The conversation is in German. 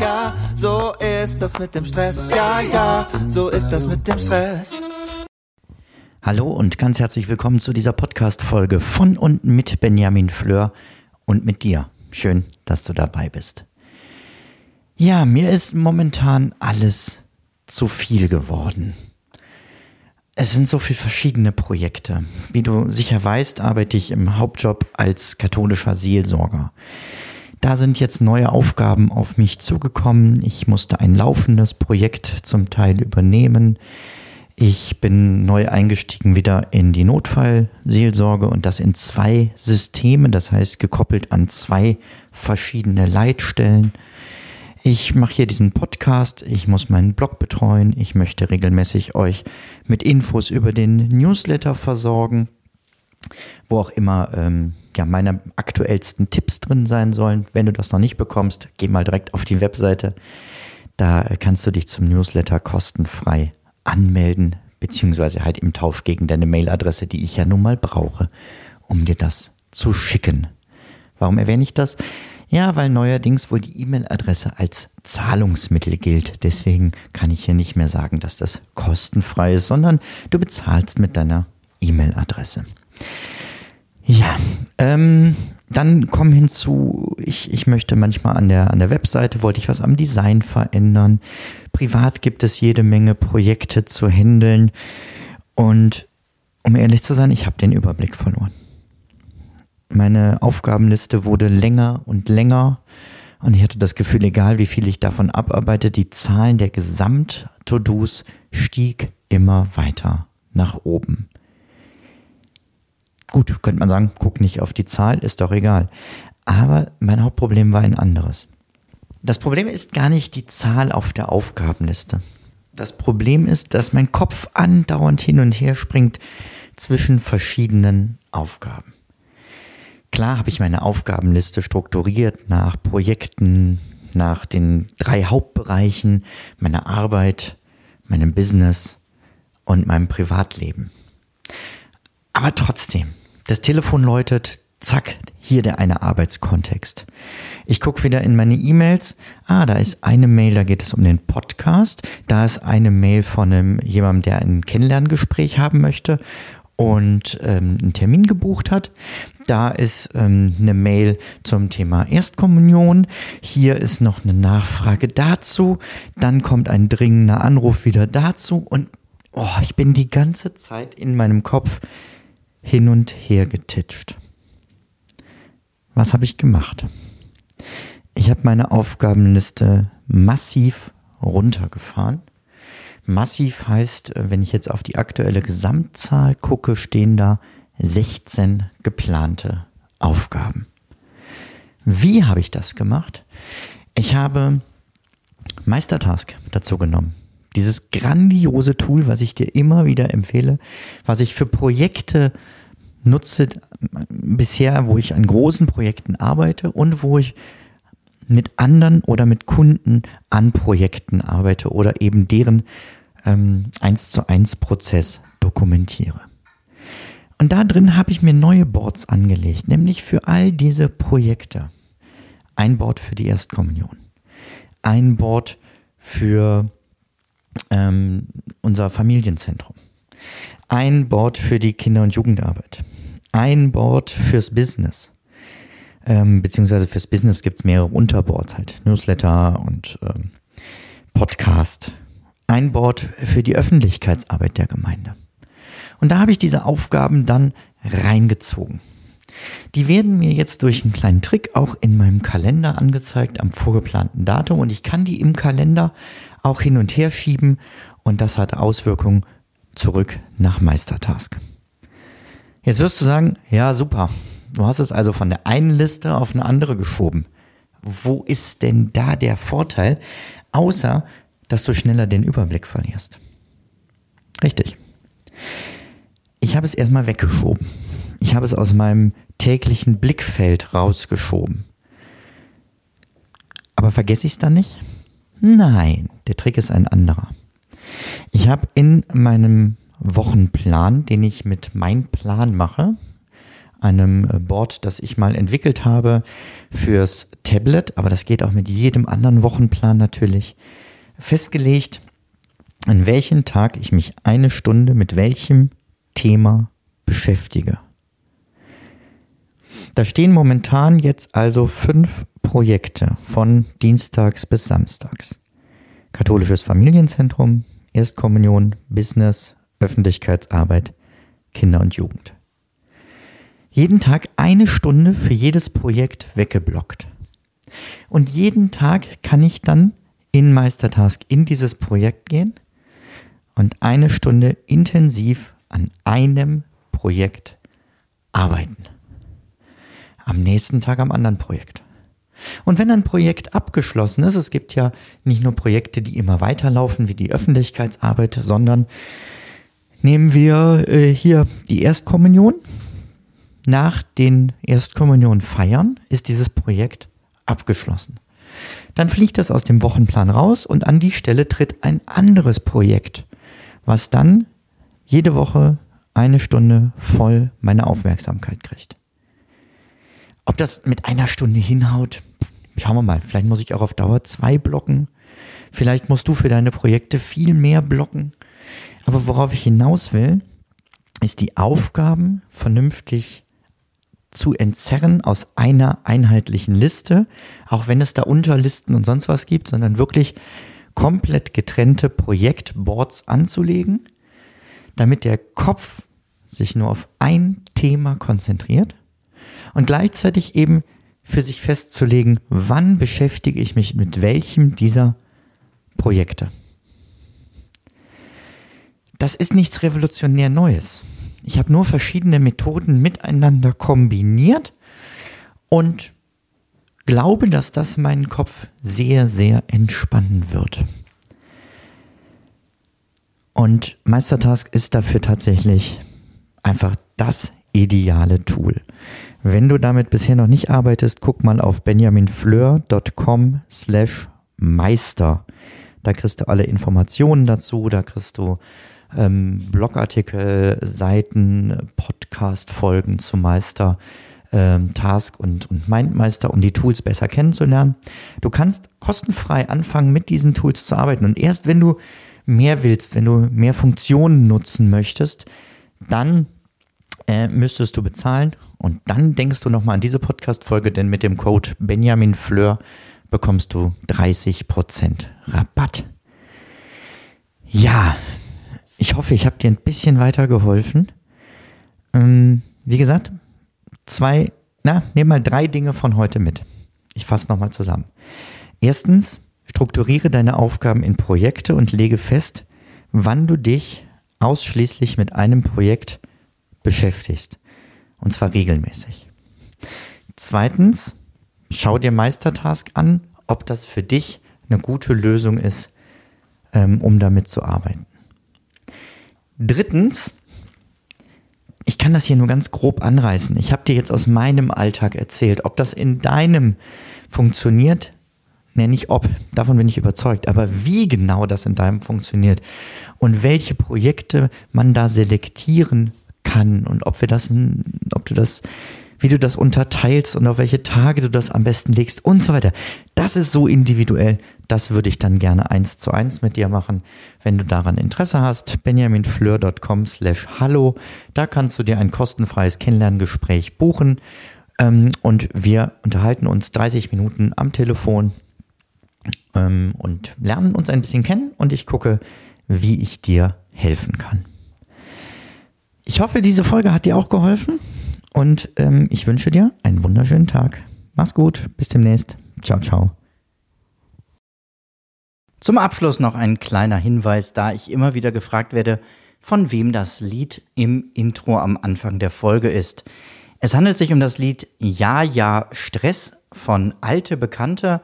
ja, so ist das mit dem Stress. Ja, ja, so ist das mit dem Stress. Hallo und ganz herzlich willkommen zu dieser Podcast-Folge von und mit Benjamin Fleur und mit dir. Schön, dass du dabei bist. Ja, mir ist momentan alles zu viel geworden. Es sind so viele verschiedene Projekte. Wie du sicher weißt, arbeite ich im Hauptjob als katholischer Seelsorger. Da sind jetzt neue Aufgaben auf mich zugekommen. Ich musste ein laufendes Projekt zum Teil übernehmen. Ich bin neu eingestiegen wieder in die Notfallseelsorge und das in zwei Systemen, das heißt gekoppelt an zwei verschiedene Leitstellen. Ich mache hier diesen Podcast, ich muss meinen Blog betreuen, ich möchte regelmäßig euch mit Infos über den Newsletter versorgen, wo auch immer ähm, ja, meine aktuellsten Tipps drin sein sollen. Wenn du das noch nicht bekommst, geh mal direkt auf die Webseite. Da kannst du dich zum Newsletter kostenfrei anmelden, beziehungsweise halt im Tausch gegen deine Mailadresse, die ich ja nun mal brauche, um dir das zu schicken. Warum erwähne ich das? Ja, weil neuerdings wohl die E-Mail-Adresse als Zahlungsmittel gilt. Deswegen kann ich hier nicht mehr sagen, dass das kostenfrei ist, sondern du bezahlst mit deiner E-Mail-Adresse. Ja, ähm, dann kommen hinzu, ich, ich möchte manchmal an der, an der Webseite, wollte ich was am Design verändern. Privat gibt es jede Menge Projekte zu handeln. Und um ehrlich zu sein, ich habe den Überblick verloren. Meine Aufgabenliste wurde länger und länger und ich hatte das Gefühl, egal wie viel ich davon abarbeite, die Zahlen der Gesamt-To-Dos stieg immer weiter nach oben. Gut, könnte man sagen, guck nicht auf die Zahl, ist doch egal. Aber mein Hauptproblem war ein anderes. Das Problem ist gar nicht die Zahl auf der Aufgabenliste. Das Problem ist, dass mein Kopf andauernd hin und her springt zwischen verschiedenen Aufgaben. Klar habe ich meine Aufgabenliste strukturiert nach Projekten, nach den drei Hauptbereichen meiner Arbeit, meinem Business und meinem Privatleben. Aber trotzdem, das Telefon läutet, zack, hier der eine Arbeitskontext. Ich gucke wieder in meine E-Mails. Ah, da ist eine Mail, da geht es um den Podcast. Da ist eine Mail von einem, jemandem, der ein Kennenlerngespräch haben möchte und ähm, einen Termin gebucht hat. Da ist ähm, eine Mail zum Thema Erstkommunion. Hier ist noch eine Nachfrage dazu. Dann kommt ein dringender Anruf wieder dazu. Und oh, ich bin die ganze Zeit in meinem Kopf hin und her getitscht. Was habe ich gemacht? Ich habe meine Aufgabenliste massiv runtergefahren Massiv heißt, wenn ich jetzt auf die aktuelle Gesamtzahl gucke, stehen da 16 geplante Aufgaben. Wie habe ich das gemacht? Ich habe Meistertask dazu genommen. Dieses grandiose Tool, was ich dir immer wieder empfehle, was ich für Projekte nutze, bisher, wo ich an großen Projekten arbeite und wo ich mit anderen oder mit Kunden an Projekten arbeite oder eben deren ähm, 1 zu 1 Prozess dokumentiere. Und da drin habe ich mir neue Boards angelegt, nämlich für all diese Projekte. Ein Board für die Erstkommunion, ein Board für ähm, unser Familienzentrum, ein Board für die Kinder- und Jugendarbeit, ein Board fürs Business, ähm, beziehungsweise fürs Business gibt es mehrere Unterboards halt, Newsletter und ähm, Podcast. Ein Board für die Öffentlichkeitsarbeit der Gemeinde. Und da habe ich diese Aufgaben dann reingezogen. Die werden mir jetzt durch einen kleinen Trick auch in meinem Kalender angezeigt am vorgeplanten Datum und ich kann die im Kalender auch hin und her schieben und das hat Auswirkungen zurück nach Meistertask. Jetzt wirst du sagen, ja super, du hast es also von der einen Liste auf eine andere geschoben. Wo ist denn da der Vorteil, außer dass du schneller den Überblick verlierst. Richtig. Ich habe es erstmal weggeschoben. Ich habe es aus meinem täglichen Blickfeld rausgeschoben. Aber vergesse ich es dann nicht? Nein, der Trick ist ein anderer. Ich habe in meinem Wochenplan, den ich mit Mein Plan mache, einem äh, Board, das ich mal entwickelt habe fürs Tablet, aber das geht auch mit jedem anderen Wochenplan natürlich, festgelegt, an welchem Tag ich mich eine Stunde mit welchem Thema beschäftige. Da stehen momentan jetzt also fünf Projekte von Dienstags bis Samstags. Katholisches Familienzentrum, Erstkommunion, Business, Öffentlichkeitsarbeit, Kinder und Jugend. Jeden Tag eine Stunde für jedes Projekt weggeblockt. Und jeden Tag kann ich dann in Meistertask in dieses Projekt gehen und eine Stunde intensiv an einem Projekt arbeiten. Am nächsten Tag am anderen Projekt. Und wenn ein Projekt abgeschlossen ist, es gibt ja nicht nur Projekte, die immer weiterlaufen, wie die Öffentlichkeitsarbeit, sondern nehmen wir äh, hier die Erstkommunion. Nach den Erstkommunion feiern ist dieses Projekt abgeschlossen. Dann fliegt es aus dem Wochenplan raus und an die Stelle tritt ein anderes Projekt, was dann jede Woche eine Stunde voll meine Aufmerksamkeit kriegt. Ob das mit einer Stunde hinhaut, schauen wir mal. Vielleicht muss ich auch auf Dauer zwei blocken. Vielleicht musst du für deine Projekte viel mehr blocken. Aber worauf ich hinaus will, ist die Aufgaben vernünftig zu entzerren aus einer einheitlichen Liste, auch wenn es da Unterlisten und sonst was gibt, sondern wirklich komplett getrennte Projektboards anzulegen, damit der Kopf sich nur auf ein Thema konzentriert und gleichzeitig eben für sich festzulegen, wann beschäftige ich mich mit welchem dieser Projekte. Das ist nichts revolutionär Neues. Ich habe nur verschiedene Methoden miteinander kombiniert und glaube, dass das meinen Kopf sehr, sehr entspannen wird. Und Meistertask ist dafür tatsächlich einfach das ideale Tool. Wenn du damit bisher noch nicht arbeitest, guck mal auf benjaminfleur.com slash Meister. Da kriegst du alle Informationen dazu, da kriegst du ähm, Blogartikel, Seiten, Podcast-Folgen zu Meister, ähm, Task und, und Mindmeister, um die Tools besser kennenzulernen. Du kannst kostenfrei anfangen, mit diesen Tools zu arbeiten. Und erst wenn du mehr willst, wenn du mehr Funktionen nutzen möchtest, dann äh, müsstest du bezahlen. Und dann denkst du nochmal an diese Podcast-Folge, denn mit dem Code Benjamin Fleur bekommst du 30% Rabatt. Ja, ich hoffe, ich habe dir ein bisschen weitergeholfen. Ähm, wie gesagt, zwei, na, nehmen mal drei Dinge von heute mit. Ich fasse nochmal zusammen. Erstens, strukturiere deine Aufgaben in Projekte und lege fest, wann du dich ausschließlich mit einem Projekt beschäftigst. Und zwar regelmäßig. Zweitens, schau dir Meistertask an, ob das für dich eine gute Lösung ist, ähm, um damit zu arbeiten. Drittens, ich kann das hier nur ganz grob anreißen. Ich habe dir jetzt aus meinem Alltag erzählt. Ob das in deinem funktioniert, ne, nicht ob, davon bin ich überzeugt, aber wie genau das in deinem funktioniert und welche Projekte man da selektieren kann und ob wir das, ob du das, wie du das unterteilst und auf welche Tage du das am besten legst und so weiter. Das ist so individuell. Das würde ich dann gerne eins zu eins mit dir machen. Wenn du daran Interesse hast, benjaminfleur.com slash hallo. Da kannst du dir ein kostenfreies Kennenlerngespräch buchen. Ähm, und wir unterhalten uns 30 Minuten am Telefon ähm, und lernen uns ein bisschen kennen und ich gucke, wie ich dir helfen kann. Ich hoffe, diese Folge hat dir auch geholfen und ähm, ich wünsche dir einen wunderschönen Tag. Mach's gut, bis demnächst. Ciao, ciao. Zum Abschluss noch ein kleiner Hinweis, da ich immer wieder gefragt werde, von wem das Lied im Intro am Anfang der Folge ist. Es handelt sich um das Lied Ja, ja, Stress von Alte Bekannte